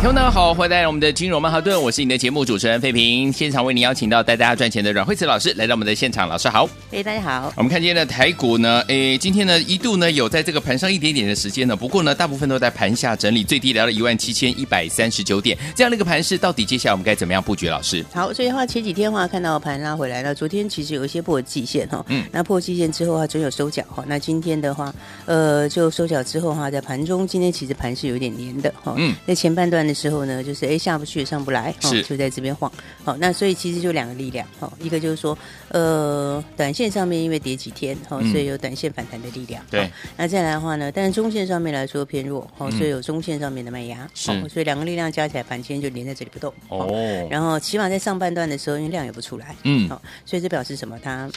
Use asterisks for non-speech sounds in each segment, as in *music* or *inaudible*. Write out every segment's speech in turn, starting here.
听众大家好，欢迎来到我们的金融曼哈顿，我是你的节目主持人费平，现场为您邀请到带大家赚钱的阮慧慈老师来到我们的现场，老师好，哎，大家好。我们看今天的台股呢，哎，今天呢一度呢有在这个盘上一点点的时间呢，不过呢大部分都在盘下整理，最低来到一万七千一百三十九点，这样的一个盘势，到底接下来我们该怎么样布局？老师，好，所以的话前几天的话看到盘拉回来了，昨天其实有一些破季线哈，嗯，那破季线之后啊，总有收脚哈，那今天的话，呃，就收脚之后哈，在盘中今天其实盘是有点黏的哈，嗯，在前半段的时候呢，就是。哎，下不去也上不来，哦，就在这边晃。好，那所以其实就两个力量，哦，一个就是说，呃，短线上面因为跌几天，好，所以有短线反弹的力量。对，那再来的话呢，但是中线上面来说偏弱，好，所以有中线上面的卖压。是，所以两个力量加起来，盘今天就连在这里不动。哦，然后起码在上半段的时候，因为量也不出来，嗯，好，所以这表示什么？它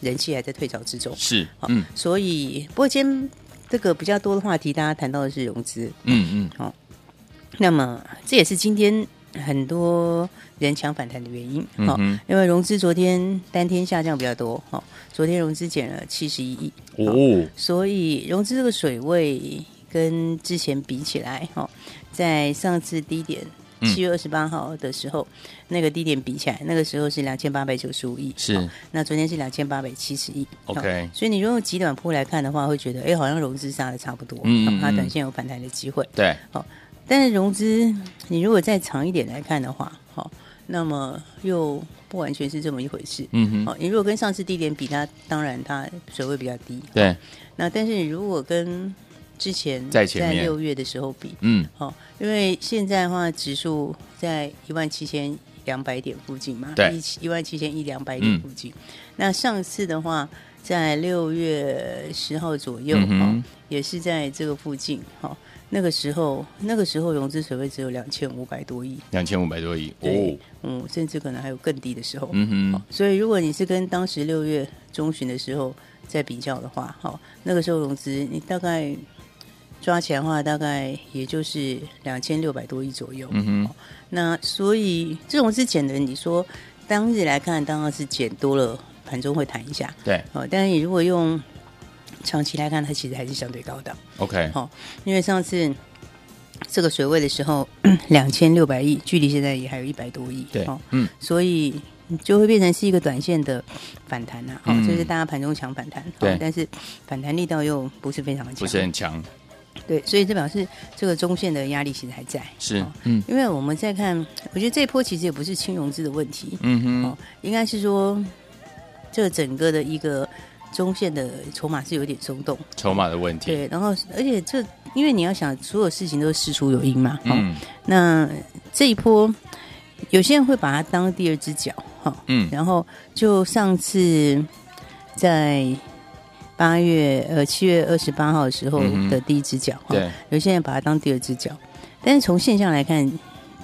人气还在退潮之中。是，嗯，所以不过今天这个比较多的话题，大家谈到的是融资。嗯嗯，好。那么这也是今天很多人抢反弹的原因，哈、嗯，因为融资昨天单天下降比较多，哈，昨天融资减了七十一亿，哦，所以融资这个水位跟之前比起来，哈，在上次低点七月二十八号的时候，嗯、那个低点比起来，那个时候是两千八百九十五亿，是，那昨天是两千八百七十亿，OK，所以你如果用极短波来看的话，会觉得，哎，好像融资杀的差不多，嗯，它短线有反弹的机会，对，好。但是融资，你如果再长一点来看的话，好，那么又不完全是这么一回事。嗯哼，好，你如果跟上次低点比，它当然它水位比较低。对，那但是你如果跟之前在六月的时候比，嗯，好，因为现在的话指数在一万七千两百点附近嘛，对，一万七千一两百点附近。嗯、那上次的话，在六月十号左右，哈、嗯，也是在这个附近，哈。那个时候，那个时候融资水位只有两千五百多亿，两千五百多亿，对，嗯，甚至可能还有更低的时候，嗯哼。所以，如果你是跟当时六月中旬的时候在比较的话，好，那个时候融资你大概抓起来的话，大概也就是两千六百多亿左右，嗯哼。那所以这种是减的，你说当日来看，当然是减多了，盘中会弹一下，对，哦，但是你如果用。长期来看，它其实还是相对高档。OK，好，因为上次这个水位的时候，*clears throat* 两千六百亿，距离现在也还有一百多亿。对，嗯，所以就会变成是一个短线的反弹呐。好，就是大家盘中抢反弹，对，但是反弹力道又不是非常的强，不是很强。对，所以这表示这个中线的压力其实还在。是，嗯，因为我们在看，我觉得这一波其实也不是轻融资的问题。嗯哼，应该是说这整个的一个。中线的筹码是有点松动，筹码的问题。对，然后而且这，因为你要想，所有事情都是事出有因嘛。嗯。那这一波，有些人会把它当第二只脚，哈。嗯。然后就上次在八月呃七月二十八号的时候的第一只脚，对。有些人把它当第二只脚，但是从现象来看，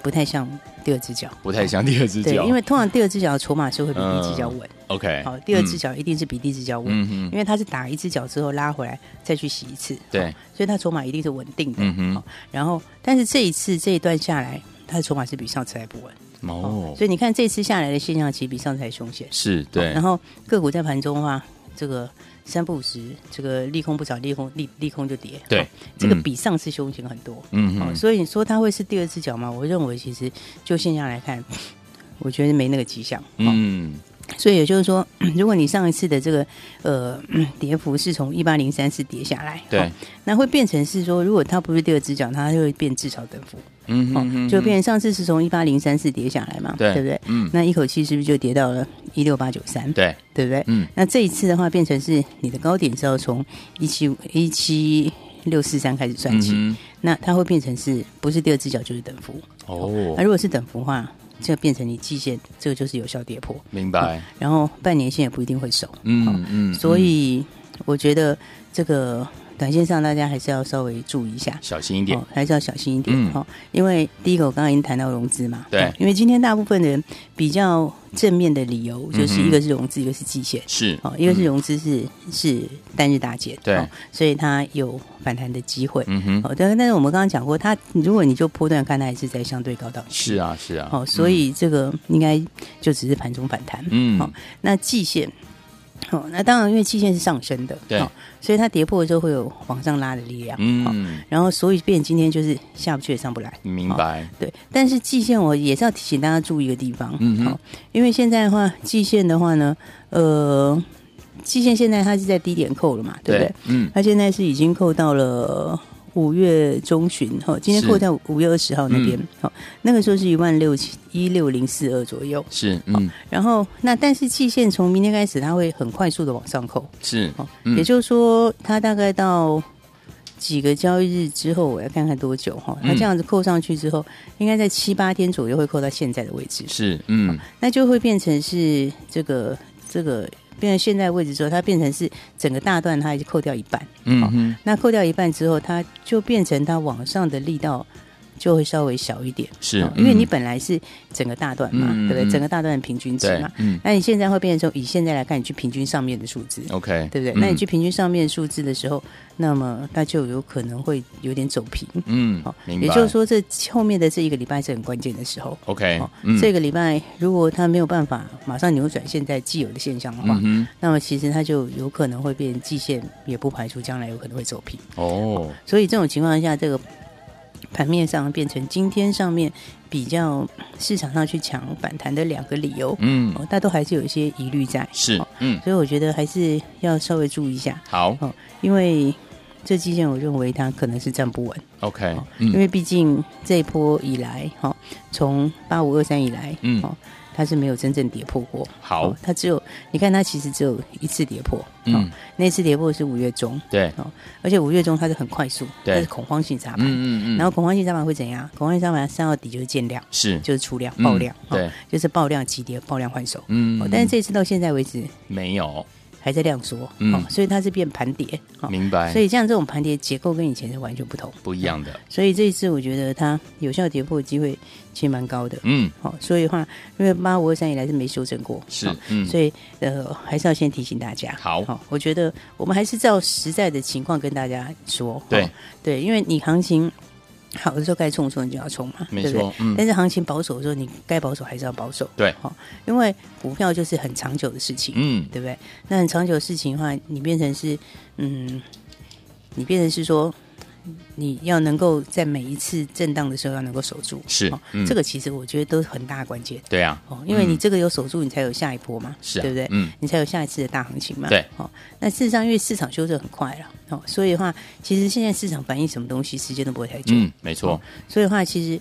不太像。第二只脚不太像第二只脚，对，因为通常第二只脚的筹码是会比第一只脚稳。OK，好，第二只脚一定是比第一只脚稳，因为它是打一只脚之后拉回来再去洗一次，对，所以它筹码一定是稳定的。嗯，然后但是这一次这一段下来，它的筹码是比上次还不稳。哦，所以你看这次下来的现象其实比上次还凶险。是对，然后个股在盘中的话，这个。三不五十，这个利空不涨，利空利利空就跌。对，哦、这个比上次凶险很多。嗯、哦、所以你说它会是第二只脚吗？我认为其实就现象来看，我觉得没那个迹象。哦、嗯。所以也就是说，*clears throat* 如果你上一次的这个呃跌幅是从一八零三四跌下来，对、哦，那会变成是说，如果它不是第二只脚，它就会变至少等幅。嗯哼，哼，哦，就变成上次是从一八零三四跌下来嘛，对，对不对？嗯，那一口气是不是就跌到了一六八九三？对，对不对？嗯，那这一次的话，变成是你的高点是要从一七一七六四三开始算起，嗯、那它会变成是不是第二只脚就是等幅？哦，那如果是等幅的话。就变成你季线，这个就是有效跌破，明白、嗯。然后半年线也不一定会守，嗯嗯。所以我觉得这个短线上大家还是要稍微注意一下，小心一点，还是要小心一点哈、嗯。因为第一个我刚刚已经谈到融资嘛，对，因为今天大部分的人比较正面的理由就是一个是融资，一个是季线，是。哦，一个是融资是是单日大减，对，所以它有反弹的机会，嗯哼，哦，但但是我们刚刚讲过，它如果你就波段看，它还是在相对高档区，是啊是啊，哦，所以这个应该就只是盘中反弹，嗯，好，那季线。哦，那当然，因为期线是上升的，对，哦、所以它跌破的时候会有往上拉的力量，嗯，哦、然后所以变今天就是下不去也上不来，明白？哦、对，但是季线我也是要提醒大家注意一个地方，嗯好、哦，因为现在的话，季线的话呢，呃，季线现在它是在低点扣了嘛，对不对？嗯，它现在是已经扣到了。五月中旬，哈，今天扣在五月二十号那边，好、嗯，那个时候是一万六千一六零四二左右，是，嗯，然后那但是季线从明天开始，它会很快速的往上扣，是，哦、嗯，也就是说，它大概到几个交易日之后，我要看看多久哈，它这样子扣上去之后，应该在七八天左右会扣到现在的位置，是，嗯，那就会变成是这个这个。变成现在位置之后，它变成是整个大段，它已经扣掉一半。嗯哼，那扣掉一半之后，它就变成它往上的力道就会稍微小一点。是，因为你本来是整个大段嘛，嗯、对不对？整个大段的平均值嘛。嗯。那你现在会变成说，以现在来看，你去平均上面的数字。OK。对不对？嗯、那你去平均上面数字的时候，那么它就有可能会有点走平。嗯。好。也就是说，这后面的这一个礼拜是很关键的时候。OK。嗯。这个礼拜如果它没有办法马上扭转现在既有的现象的话，嗯、那么其实它就有可能会变季线，也不排除将来有可能会走平。哦。所以这种情况下，这个。盘面上变成今天上面比较市场上去抢反弹的两个理由，嗯，大都还是有一些疑虑在，是，嗯，所以我觉得还是要稍微注意一下，好，哦，因为这基线我认为它可能是站不稳，OK，因为毕竟这一波以来，哈，从八五二三以来，嗯。它是没有真正跌破过，好，它只有你看它其实只有一次跌破，嗯，那次跌破是五月中，对，哦，而且五月中它是很快速，对，它是恐慌性砸盘，嗯嗯嗯，然后恐慌性砸盘会怎样？恐慌性砸盘三到底就是见量，是，就是出量爆量，对，就是爆量急跌，爆量换手，嗯，但是这次到现在为止没有。还在量缩，嗯、哦，所以它是变盘跌，哦，明白。所以像这种盘跌结构跟以前是完全不同，不一样的。所以这一次我觉得它有效跌破的机会其实蛮高的，嗯，好，哦，所以的话，因为八五二三以来是没修正过，是，嗯，所以呃还是要先提醒大家，好，好，哦，我觉得我们还是照实在的情况跟大家说，对，哦，对，因为你行情。好的时候该冲的时候你就要冲嘛，没错，对不对？嗯。但是行情保守的时候，你该保守还是要保守。对，哈，因为股票就是很长久的事情，嗯，对不对？那很长久的事情的话，你变成是，嗯，你变成是说。你要能够在每一次震荡的时候要能够守住，是、嗯，这个其实我觉得都是很大的关键。对啊，哦，因为你这个有守住，你才有下一波嘛，是、啊，对不对？嗯，你才有下一次的大行情嘛。对，哦，那事实上因为市场修正很快了，哦，所以的话，其实现在市场反映什么东西，时间都不会太久。嗯，没错。哦、所以的话，其实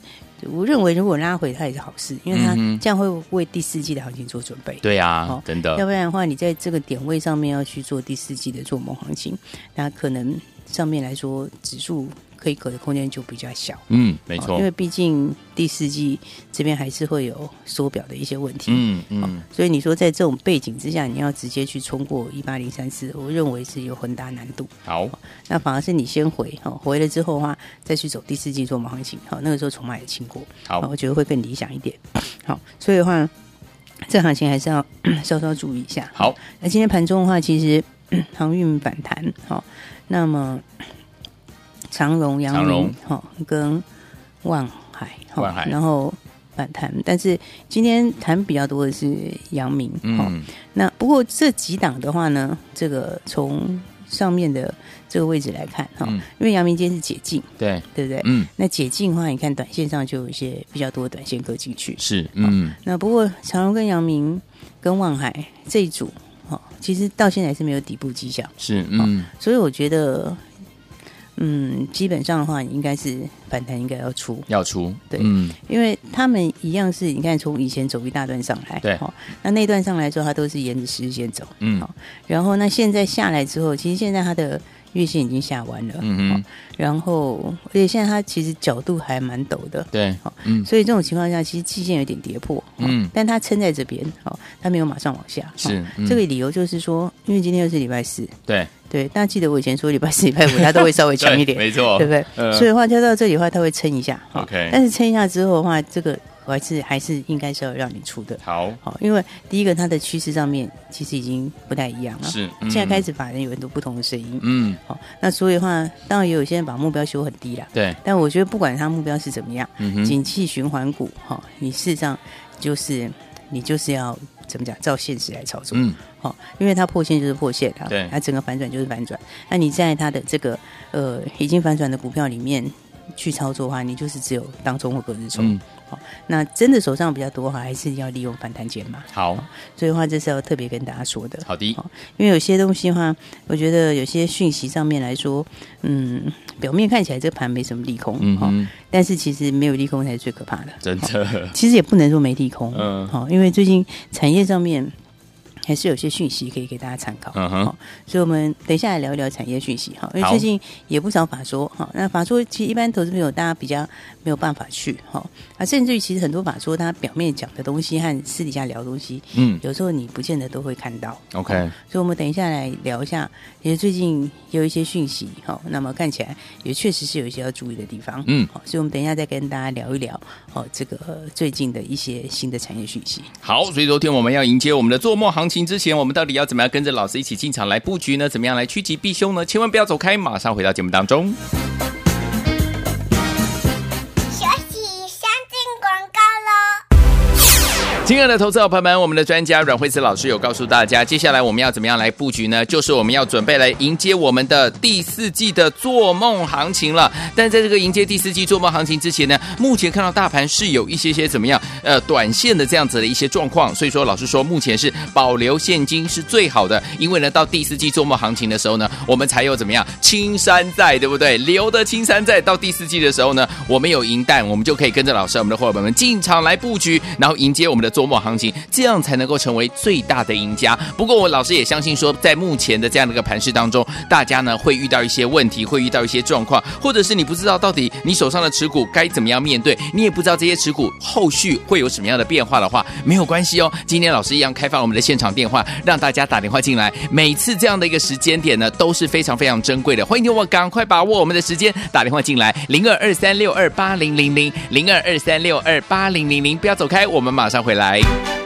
我认为如果拉回它也是好事，因为它这样会为第四季的行情做准备。对啊，哦，真的。要不然的话，你在这个点位上面要去做第四季的做梦行情，那可能上面来说指数。可以隔的空间就比较小，嗯，没错，因为毕竟第四季这边还是会有缩表的一些问题，嗯嗯，所以你说在这种背景之下，你要直接去冲过一八零三四，我认为是有很大难度。好，那反而是你先回，哈，回了之后的话，再去走第四季做毛行情，好，那个时候筹码也清过，好，我觉得会更理想一点。好，所以的话，这行情还是要 *clears throat* 稍稍注意一下。好，那今天盘中的话，其实 *clears throat* 航运反弹，好，那么。长荣、阳明，哈，跟万海，万海，然后反弹，但是今天谈比较多的是阳明，嗯，那不过这几档的话呢，这个从上面的这个位置来看，哈、嗯，因为阳明今天是解禁，对，对不对？嗯，那解禁的话，你看短线上就有一些比较多的短线割进去，是，嗯，那不过长荣跟阳明跟望海这一组，哈，其实到现在是没有底部迹象，是，嗯，所以我觉得。嗯，基本上的话，应该是反弹应该要出，要出，对，嗯，因为他们一样是，你看从以前走一大段上来，对，那那段上来之后，它都是沿着十日线走，嗯，然后那现在下来之后，其实现在它的月线已经下弯了，嗯哼，然后而且现在它其实角度还蛮陡的，对，好，嗯，所以这种情况下，其实季线有点跌破，嗯，但它撑在这边，好，它没有马上往下，是，这个理由就是说，因为今天又是礼拜四，对，对，大家记得我以前说礼拜四、礼拜五 *laughs* 它都会稍微强一点，*laughs* 没错，对不对？所以的话，跳到这里的话，它会撑一下，OK，但是撑一下之后的话，这个。我还是还是应该是要让你出的，好。好，因为第一个它的趋势上面其实已经不太一样了，是，嗯、现在开始法人有很多不同的声音，嗯，好，那所以的话，当然也有些人把目标修很低了，对，但我觉得不管它目标是怎么样，嗯哼，景气循环股，哈，你事实上就是你就是要怎么讲，照现实来操作，嗯，好，因为它破线就是破线啊，对，它整个反转就是反转，那你在它的这个呃已经反转的股票里面去操作的话，你就是只有当中或隔日冲。嗯好，那真的手上比较多哈，还是要利用反弹减码。好，所以的话这是要特别跟大家说的。好的，因为有些东西的话，我觉得有些讯息上面来说，嗯，表面看起来这个盘没什么利空，嗯哼，但是其实没有利空才是最可怕的。真的，其实也不能说没利空，嗯，好，因为最近产业上面。还是有些讯息可以给大家参考，嗯哼，所以，我们等一下来聊一聊产业讯息哈，因为最近也不少法说哈，那法说其实一般投资朋友大家比较没有办法去哈，啊，甚至于其实很多法说他表面讲的东西和私底下聊的东西，嗯，有时候你不见得都会看到，OK，所以我们等一下来聊一下，因为最近有一些讯息哈，那么看起来也确实是有一些要注意的地方，嗯，好，所以我们等一下再跟大家聊一聊哦，这个最近的一些新的产业讯息。好，所以昨天我们要迎接我们的做梦行情。之前我们到底要怎么样跟着老师一起进场来布局呢？怎么样来趋吉避凶呢？千万不要走开，马上回到节目当中。亲爱的投资者朋友们，我们的专家阮慧慈老师有告诉大家，接下来我们要怎么样来布局呢？就是我们要准备来迎接我们的第四季的做梦行情了。但在这个迎接第四季做梦行情之前呢，目前看到大盘是有一些些怎么样？呃，短线的这样子的一些状况。所以说，老师说目前是保留现金是最好的，因为呢，到第四季做梦行情的时候呢，我们才有怎么样青山在，对不对？留的青山在。到第四季的时候呢，我们有银弹，我们就可以跟着老师，我们的伙伴们进场来布局，然后迎接我们的。琢磨行情，这样才能够成为最大的赢家。不过，我老师也相信说，在目前的这样的一个盘势当中，大家呢会遇到一些问题，会遇到一些状况，或者是你不知道到底你手上的持股该怎么样面对，你也不知道这些持股后续会有什么样的变化的话，没有关系哦。今天老师一样开放我们的现场电话，让大家打电话进来。每次这样的一个时间点呢，都是非常非常珍贵的。欢迎你我赶快把握我们的时间，打电话进来，零二二三六二八零零零，零二二三六二八零零零，不要走开，我们马上回来。Bye.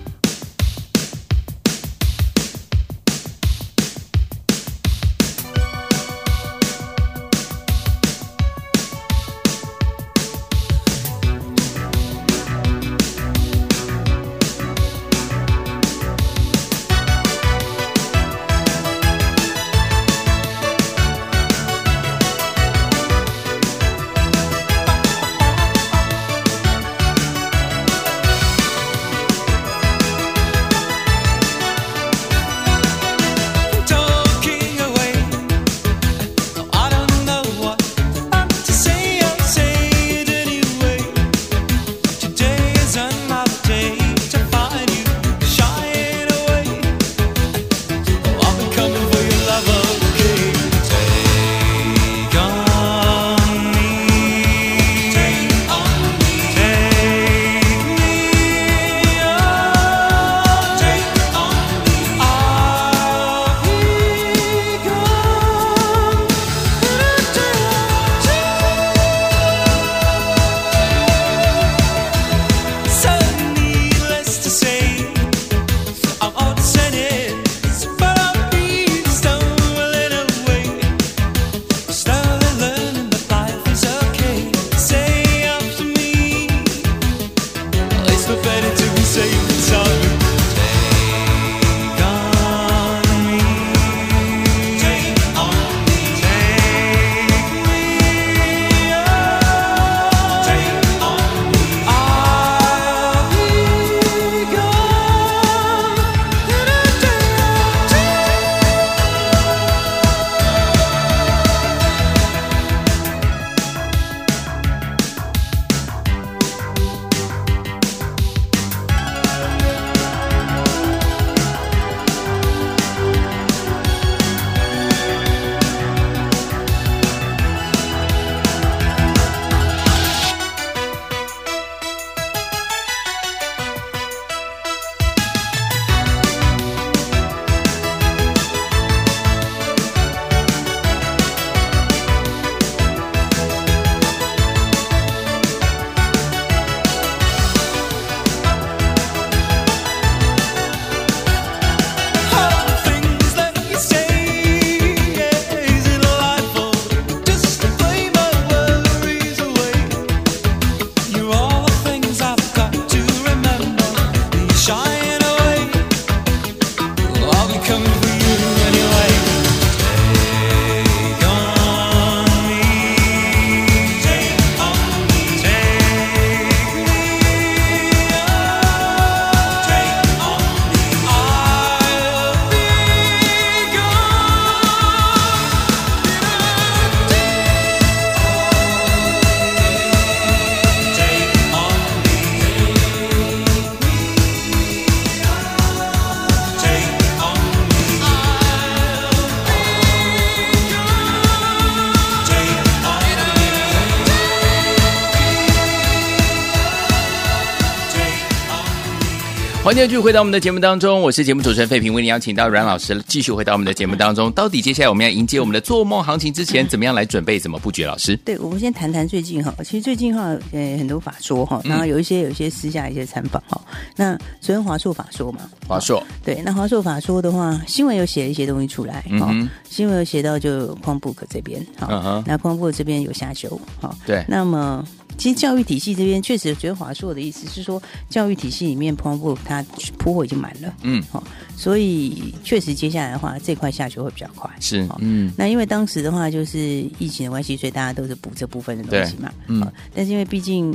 欢迎继续回到我们的节目当中，我是节目主持人费平，为您邀请到阮老师继续回到我们的节目当中。到底接下来我们要迎接我们的做梦行情之前，怎么样来准备，怎么布局？老师，对，我们先谈谈最近哈，其实最近哈，呃，很多法说哈，然后有一些有一些私下一些参访哈。那昨天华硕法说嘛，华硕对，那华硕法说的话，新闻有写了一些东西出来哈，新闻有写到就 Chromebook 这边哈，那 Chromebook 这边有下修哈，对，那么。其实教育体系这边确实，觉得华硕的意思是说，教育体系里面 Chromebook 它铺货已经满了，嗯，好，所以确实接下来的话，这块下去会比较快，是，嗯，那因为当时的话就是疫情的关系，所以大家都是补这部分的东西嘛，嗯，但是因为毕竟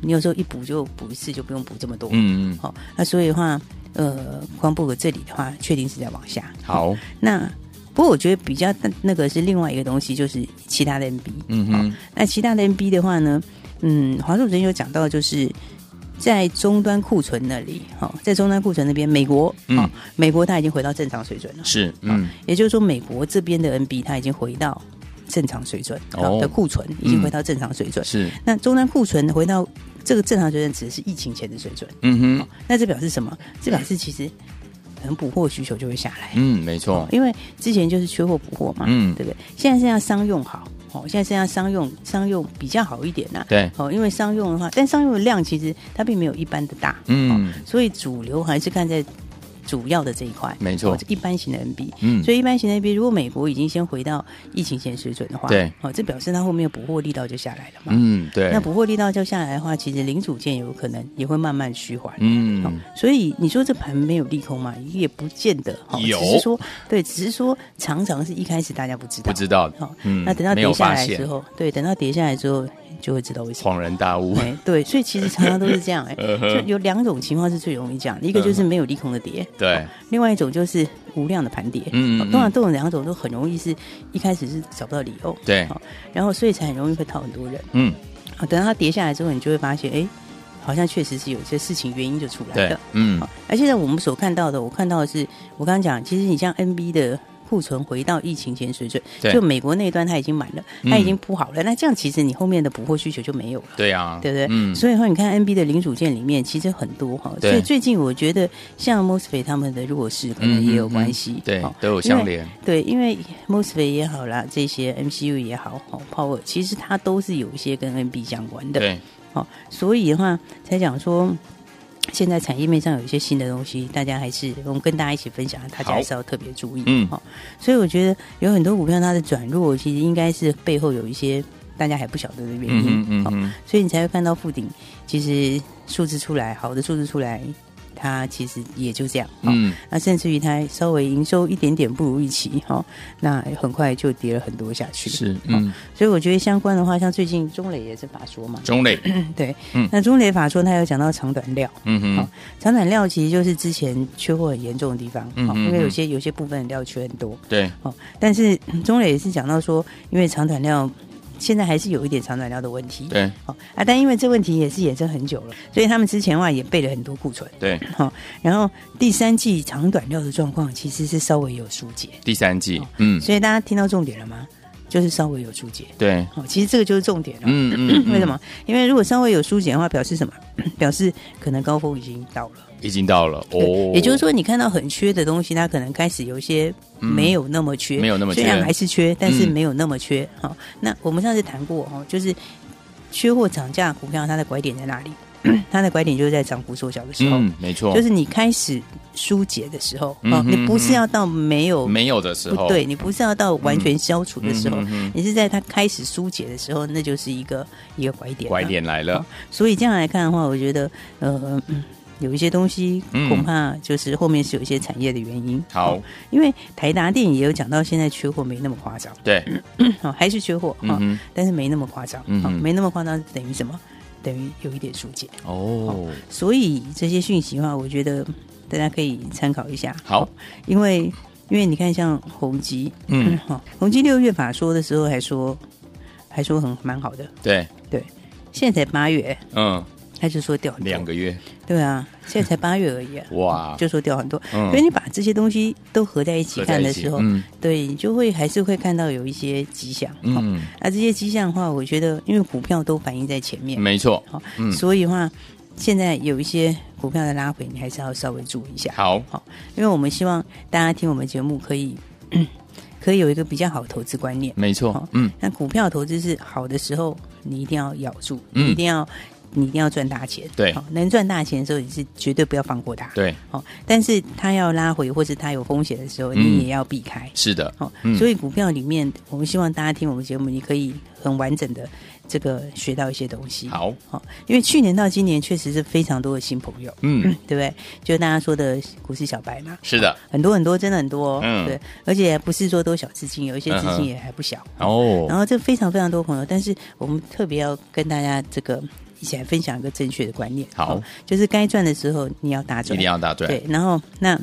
你有时候一补就补一次，就不用补这么多，嗯嗯，好，那所以的话，呃，Chromebook 这里的话，确定是在往下，好，那不过我觉得比较那个是另外一个东西，就是其他的 NB，嗯哼，那其他的 NB 的话呢？嗯，华硕昨天有讲到，就是在终端库存那里，哈，在终端库存那边，美国，嗯，美国它已经回到正常水准了，是，嗯，也就是说，美国这边的 NB 它已经回到正常水准，好的库存已经回到正常水准，是。那终端库存回到这个正常水准，指的是疫情前的水准，嗯哼。那这表示什么？这表示其实可能补货需求就会下来，嗯，没错，因为之前就是缺货补货嘛，嗯，对不对？现在是要商用好。哦，现在剩下商用商用比较好一点呐、啊。对，哦，因为商用的话，但商用的量其实它并没有一般的大。嗯、哦，所以主流还是看在。主要的这一块，没错，一般型的 NB，嗯，所以一般型的 NB，如果美国已经先回到疫情前水准的话，对，哦，这表示它后面补货力道就下来了嘛，嗯，对，那补货力道就下来的话，其实零组件有可能也会慢慢趋缓，嗯、哦，所以你说这盘没有利空嘛？也不见得，哦、有，只是说，对，只是说常常是一开始大家不知道，不知道，好、哦，嗯，那等到跌下来之后，对，等到跌下来之后。就会知道为什么。恍然大悟。哎，对，所以其实常常都是这样，哎，*laughs* 就有两种情况是最容易讲，一个就是没有利空的跌，对，另外一种就是无量的盘跌，嗯，通常这种两种都很容易是一开始是找不到理由，对，然后所以才很容易会套很多人，嗯，等到它跌下来之后，你就会发现，哎，好像确实是有一些事情原因就出来了，嗯，而现在我们所看到的，我看到的是，我刚刚讲，其实你像 NB 的。库存回到疫情前水准，就美国那一端它已经满了，它已经铺好了。那这样其实你后面的补货需求就没有了，对啊，对不对？所以说你看 NB 的零组件里面其实很多哈，所以最近我觉得像 MOSFET 他们的弱势可能也有关系，对，都有相连。对，因为 MOSFET 也好啦，这些 MCU 也好，Power 其实它都是有一些跟 NB 相关的，对，好，所以的话才讲说。现在产业面上有一些新的东西，大家还是我们跟大家一起分享，大家还是要特别注意。嗯，好，所以我觉得有很多股票它的转弱，其实应该是背后有一些大家还不晓得的原因。嗯嗯，嗯，所以你才会看到附顶，其实数字出来，好的数字出来。它其实也就这样，嗯，那甚至于它稍微营收一点点不如预期，哈，那很快就跌了很多下去，是，嗯，所以我觉得相关的话，像最近中磊也是法说嘛，中磊，*clears throat* 对，嗯，那中磊法说它有讲到长短料，嗯哼，长短料其实就是之前缺货很严重的地方，嗯，因为有些有些部分料缺很多，对，哦，但是中磊也是讲到说，因为长短料。现在还是有一点长短料的问题，对，好啊，但因为这问题也是衍生很久了，所以他们之前的话也备了很多库存，对，好，然后第三季长短料的状况其实是稍微有疏解，第三季，嗯，所以大家听到重点了吗？就是稍微有疏解，对，好，其实这个就是重点了，嗯 *coughs* 嗯，为什么？因为如果稍微有疏解的话，表示什么？表示可能高峰已经到了。已经到了哦，也就是说，你看到很缺的东西，它可能开始有一些没有那么缺，没有那么缺，虽然还是缺，但是没有那么缺。好，那我们上次谈过哈，就是缺货涨价股票，它的拐点在哪里？*clears throat* 它的拐点就是在涨幅缩小的时候，嗯，没错，就是你开始疏解的时候，哦，你不是要到没有没有的时候，对，你不是要到完全消除的时候，你是在它开始疏解的时候，那就是一个一个拐点，拐点来了。所以这样来看的话，我觉得，呃。有一些东西恐怕就是后面是有一些产业的原因。嗯、好，因为台达电也有讲到，现在缺货没那么夸张。对，*clears throat* 好，还是缺货啊，但是没那么夸张。嗯，没那么夸张等于什么？等于有一点疏解。哦，所以这些讯息的话，我觉得大家可以参考一下。好，因为因为你看，像宏基，嗯，好，*clears throat* 宏基六月法说的时候还说还说很蛮好的。对对，现在才八月，嗯。他就说掉很多，两个月，对啊，现在才八月而已。啊，*laughs* 哇，就说掉很多，嗯、所以你把这些东西都合在一起看的时候，嗯、对，你就会还是会看到有一些迹象，嗯，那这些迹象的话，我觉得因为股票都反映在前面，没错，好，嗯、所以的话，现在有一些股票的拉回，你还是要稍微注意一下。好，好，因为我们希望大家听我们节目可以。*clears throat* 可以有一个比较好的投资观念，没错，嗯，那股票投资是好的时候，你一定要咬住，嗯、你一定要，你一定要赚大钱，对，能赚大钱的时候，你是绝对不要放过它，对，哦，但是它要拉回或是它有风险的时候，你也要避开，嗯、是的，哦，所以股票里面，我们希望大家听我们节目，你可以很完整的。这个学到一些东西，好，好，因为去年到今年确实是非常多的新朋友，嗯，*coughs* 对不对？就大家说的股市小白嘛，是的，很多很多，真的很多，嗯，对，而且不是说都小资金，有一些资金也还不小。哦。然后这非常非常多朋友，但是我们特别要跟大家这个一起来分享一个正确的观念，好，就是该赚的时候你要大赚，一定要大赚，对，然后那。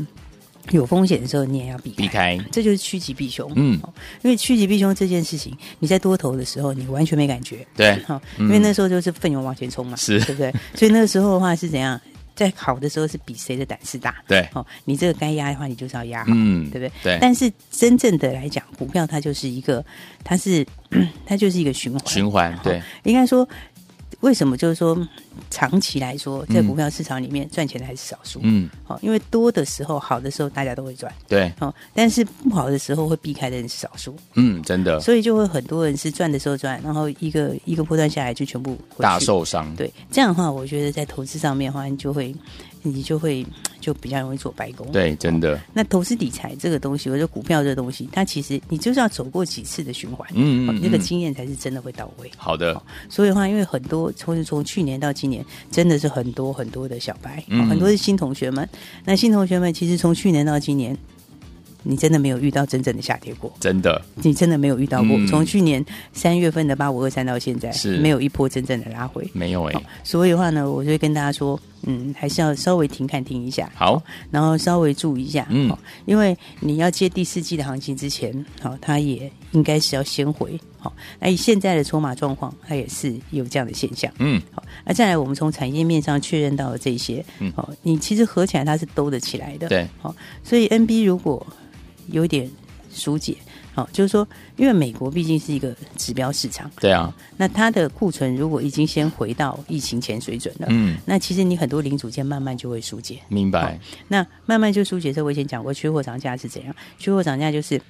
有风险的时候，你也要避开，避开，这就是趋吉避凶。嗯，因为趋吉避凶这件事情，你在多头的时候，你完全没感觉。对，哈，因为那时候就是奋勇往前冲嘛，是，对不对？所以那个时候的话是怎样？在好的时候是比谁的胆识大。对，哦，你这个该压的话，你就是要压好，嗯，对不对？对。但是真正的来讲，股票它就是一个，它是 *clears throat* 它就是一个循环，循环。对，应该说。为什么就是说，长期来说，在股票市场里面赚钱的还是少数。嗯，好，因为多的时候，好的时候大家都会赚。对，哦，但是不好的时候会避开的人是少数。嗯，真的。所以就会很多人是赚的时候赚，然后一个一个波段下来就全部大受伤。对，这样的话，我觉得在投资上面的话，你就会。你就会 *tsk* 就比较容易做白工，对，真的。那投资理财这个东西，或者股票这个东西，它其实你就是要走过几次的循环，嗯嗯，那个经验才是真的会到位。好的。所以的话，因为很多从从去年到今年，真的是很多很多的小白，很多是新同学们。那新同学们其实从去年到今年。你真的没有遇到真正的下跌过，真的，你真的没有遇到过。嗯、从去年三月份的八五二三到现在，是没有一波真正的拉回，没有哎、欸。所以的话呢，我就会跟大家说，嗯，还是要稍微停看停一下，好，然后稍微注意一下，嗯，因为你要接第四季的行情之前，好，它也应该是要先回，好，那以现在的筹码状况，它也是有这样的现象，嗯，好，那再来我们从产业面上确认到了这些，嗯，好，你其实合起来它是兜得起来的，对，好，所以 NB 如果有点疏解，好，就是说，因为美国毕竟是一个指标市场，对啊，那它的库存如果已经先回到疫情前水准了，嗯，那其实你很多零组件慢慢就会疏解，明白？那慢慢就疏解。这我以前讲过，缺货涨价是怎样？缺货涨价就是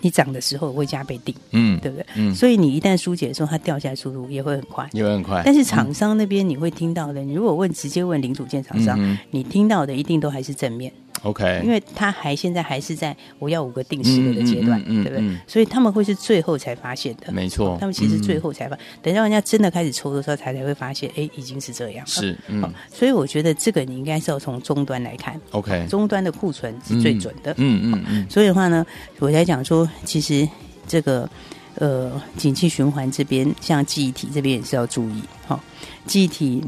你涨的时候会加倍定，嗯，对不对？嗯，所以你一旦疏解的时候，它掉下来速度也会很快，也会很快。但是厂商那边你会听到的，你如果问直接问零组件厂商，嗯、你听到的一定都还是正面。OK，因为他还现在还是在我要五个定时的阶段，对不对？所以他们会是最后才发现的，没错。他们其实最后才发，等到人家真的开始抽的时候，才才会发现，哎，已经是这样了。是，嗯。所以我觉得这个你应该是要从终端来看，OK，终端的库存是最准的，嗯嗯嗯。所以的话呢，我才讲说，其实这个呃，景气循环这边，像记忆体这边也是要注意，好，记忆体，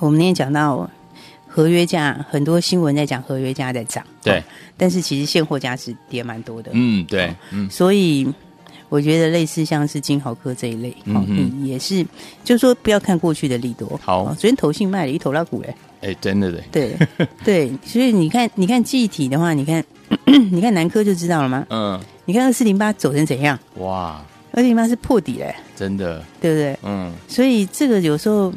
我们那天讲到。合约价很多新闻在讲合约价在涨，对、哦，但是其实现货价是跌蛮多的，嗯，对，哦、嗯，所以我觉得类似像是金豪科这一类，哦、嗯嗯，也是，就是说不要看过去的利多，好，哦、昨天投信卖了一头拉股嘞，哎，真的嘞，对 *laughs* 对，所以你看，你看记忆体的话，你看，*coughs* 你看南科就知道了吗？嗯，你看二四零八走成怎样？哇，二四零八是破底嘞，真的，对不对？嗯，所以这个有时候。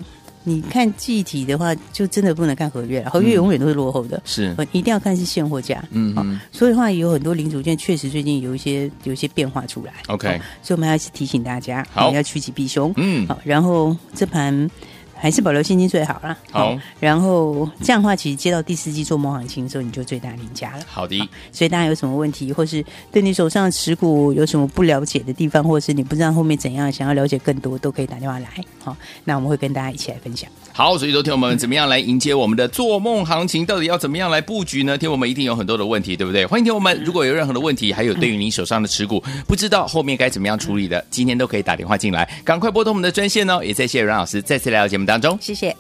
你看具体的话，就真的不能看合约了，合约永远都是落后的，是，一定要看是现货价。嗯，嗯，所以的话有很多零组件确实最近有一些有一些变化出来。OK，所以我们还是提醒大家，好，要趋吉避凶。嗯，好，然后这盘。还是保留现金最好啦。好，然后这样的话，其实接到第四季做梦行情的时候，你就最大赢家了。好的。所以大家有什么问题，或是对你手上的持股有什么不了解的地方，或是你不知道后面怎样，想要了解更多，都可以打电话来。好，那我们会跟大家一起来分享。好，所以昨天我们怎么样来迎接我们的做梦行情？到底要怎么样来布局呢？听我们一定有很多的问题，对不对？欢迎听我们，如果有任何的问题，还有对于你手上的持股不知道后面该怎么样处理的，今天都可以打电话进来，赶快拨通我们的专线哦。也再谢谢阮老师再次来到节目当谢谢。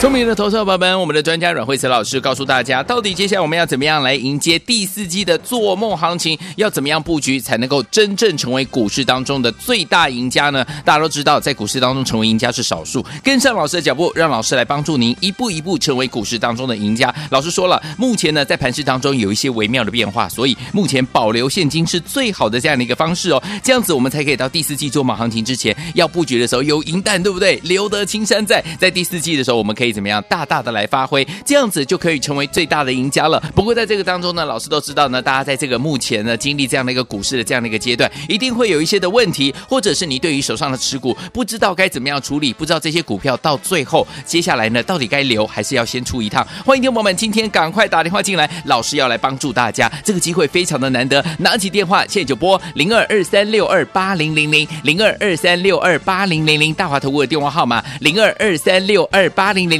聪明的投资者朋友们，我们的专家阮慧慈老师告诉大家，到底接下来我们要怎么样来迎接第四季的做梦行情？要怎么样布局才能够真正成为股市当中的最大赢家呢？大家都知道，在股市当中成为赢家是少数，跟上老师的脚步，让老师来帮助您一步一步成为股市当中的赢家。老师说了，目前呢在盘市当中有一些微妙的变化，所以目前保留现金是最好的这样的一个方式哦。这样子我们才可以到第四季做梦行情之前要布局的时候有银弹，对不对？留得青山在，在第四季的时候我们可以。怎么样大大的来发挥，这样子就可以成为最大的赢家了。不过在这个当中呢，老师都知道呢，大家在这个目前呢经历这样的一个股市的这样的一个阶段，一定会有一些的问题，或者是你对于手上的持股不知道该怎么样处理，不知道这些股票到最后接下来呢到底该留还是要先出一趟。欢迎听众朋友们今天赶快打电话进来，老师要来帮助大家，这个机会非常的难得，拿起电话现在就拨零二二三六二八零零零零二二三六二八零零零大华投顾的电话号码零二二三六二八零零。